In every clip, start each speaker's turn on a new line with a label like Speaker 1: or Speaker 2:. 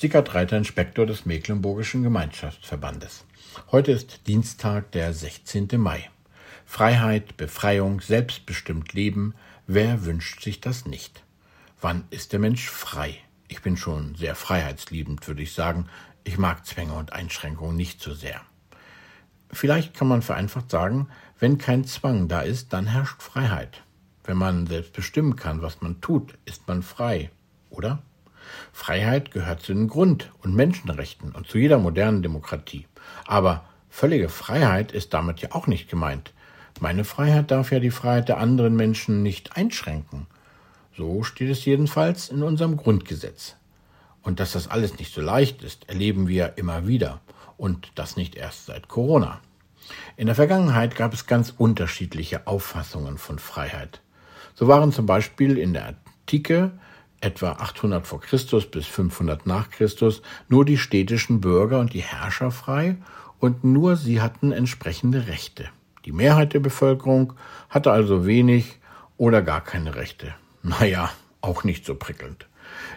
Speaker 1: Sickert Reiter, Inspektor des Mecklenburgischen Gemeinschaftsverbandes. Heute ist Dienstag, der 16. Mai. Freiheit, Befreiung, selbstbestimmt Leben, wer wünscht sich das nicht? Wann ist der Mensch frei? Ich bin schon sehr freiheitsliebend, würde ich sagen. Ich mag Zwänge und Einschränkungen nicht so sehr. Vielleicht kann man vereinfacht sagen, wenn kein Zwang da ist, dann herrscht Freiheit. Wenn man selbst bestimmen kann, was man tut, ist man frei, oder? Freiheit gehört zu den Grund- und Menschenrechten und zu jeder modernen Demokratie. Aber völlige Freiheit ist damit ja auch nicht gemeint. Meine Freiheit darf ja die Freiheit der anderen Menschen nicht einschränken. So steht es jedenfalls in unserem Grundgesetz. Und dass das alles nicht so leicht ist, erleben wir immer wieder. Und das nicht erst seit Corona. In der Vergangenheit gab es ganz unterschiedliche Auffassungen von Freiheit. So waren zum Beispiel in der Antike etwa 800 vor Christus bis 500 nach Christus nur die städtischen Bürger und die Herrscher frei und nur sie hatten entsprechende Rechte. Die Mehrheit der Bevölkerung hatte also wenig oder gar keine Rechte. Naja, auch nicht so prickelnd.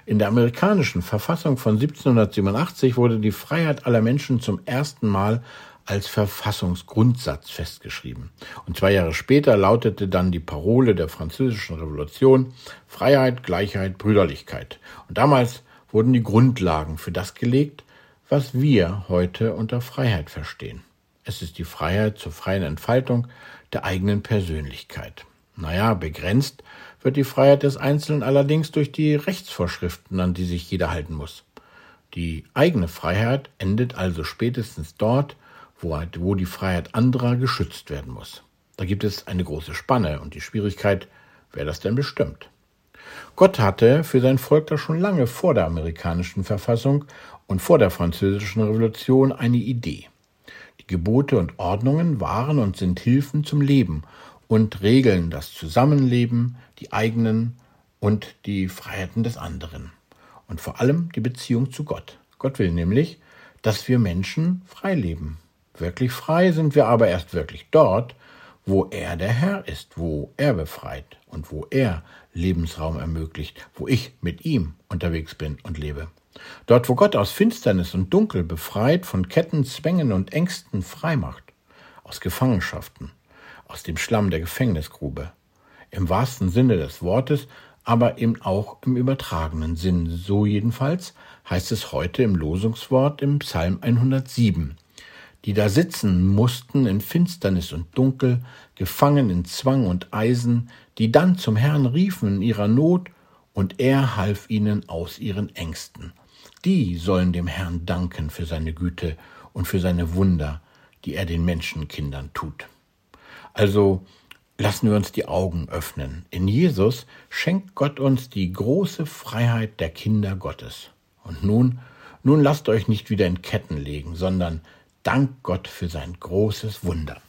Speaker 1: In der amerikanischen Verfassung von 1787 wurde die Freiheit aller Menschen zum ersten Mal als Verfassungsgrundsatz festgeschrieben. Und zwei Jahre später lautete dann die Parole der französischen Revolution Freiheit, Gleichheit, Brüderlichkeit. Und damals wurden die Grundlagen für das gelegt, was wir heute unter Freiheit verstehen. Es ist die Freiheit zur freien Entfaltung der eigenen Persönlichkeit. Naja, begrenzt wird die Freiheit des Einzelnen allerdings durch die Rechtsvorschriften, an die sich jeder halten muss. Die eigene Freiheit endet also spätestens dort, wo, die Freiheit anderer geschützt werden muss. Da gibt es eine große Spanne und die Schwierigkeit, wer das denn bestimmt. Gott hatte für sein Volk da schon lange vor der amerikanischen Verfassung und vor der französischen Revolution eine Idee. Die Gebote und Ordnungen waren und sind Hilfen zum Leben und regeln das Zusammenleben, die eigenen und die Freiheiten des anderen. Und vor allem die Beziehung zu Gott. Gott will nämlich, dass wir Menschen frei leben. Wirklich frei sind wir aber erst wirklich dort, wo er der Herr ist, wo er befreit und wo er Lebensraum ermöglicht, wo ich mit ihm unterwegs bin und lebe. Dort, wo Gott aus Finsternis und Dunkel befreit, von Ketten, Zwängen und Ängsten frei macht, aus Gefangenschaften, aus dem Schlamm der Gefängnisgrube. Im wahrsten Sinne des Wortes, aber eben auch im übertragenen Sinn. So jedenfalls heißt es heute im Losungswort im Psalm 107 die da sitzen mussten in Finsternis und Dunkel, gefangen in Zwang und Eisen, die dann zum Herrn riefen in ihrer Not, und er half ihnen aus ihren Ängsten. Die sollen dem Herrn danken für seine Güte und für seine Wunder, die er den Menschenkindern tut. Also lassen wir uns die Augen öffnen. In Jesus schenkt Gott uns die große Freiheit der Kinder Gottes. Und nun, nun lasst euch nicht wieder in Ketten legen, sondern Dank Gott für sein großes Wunder.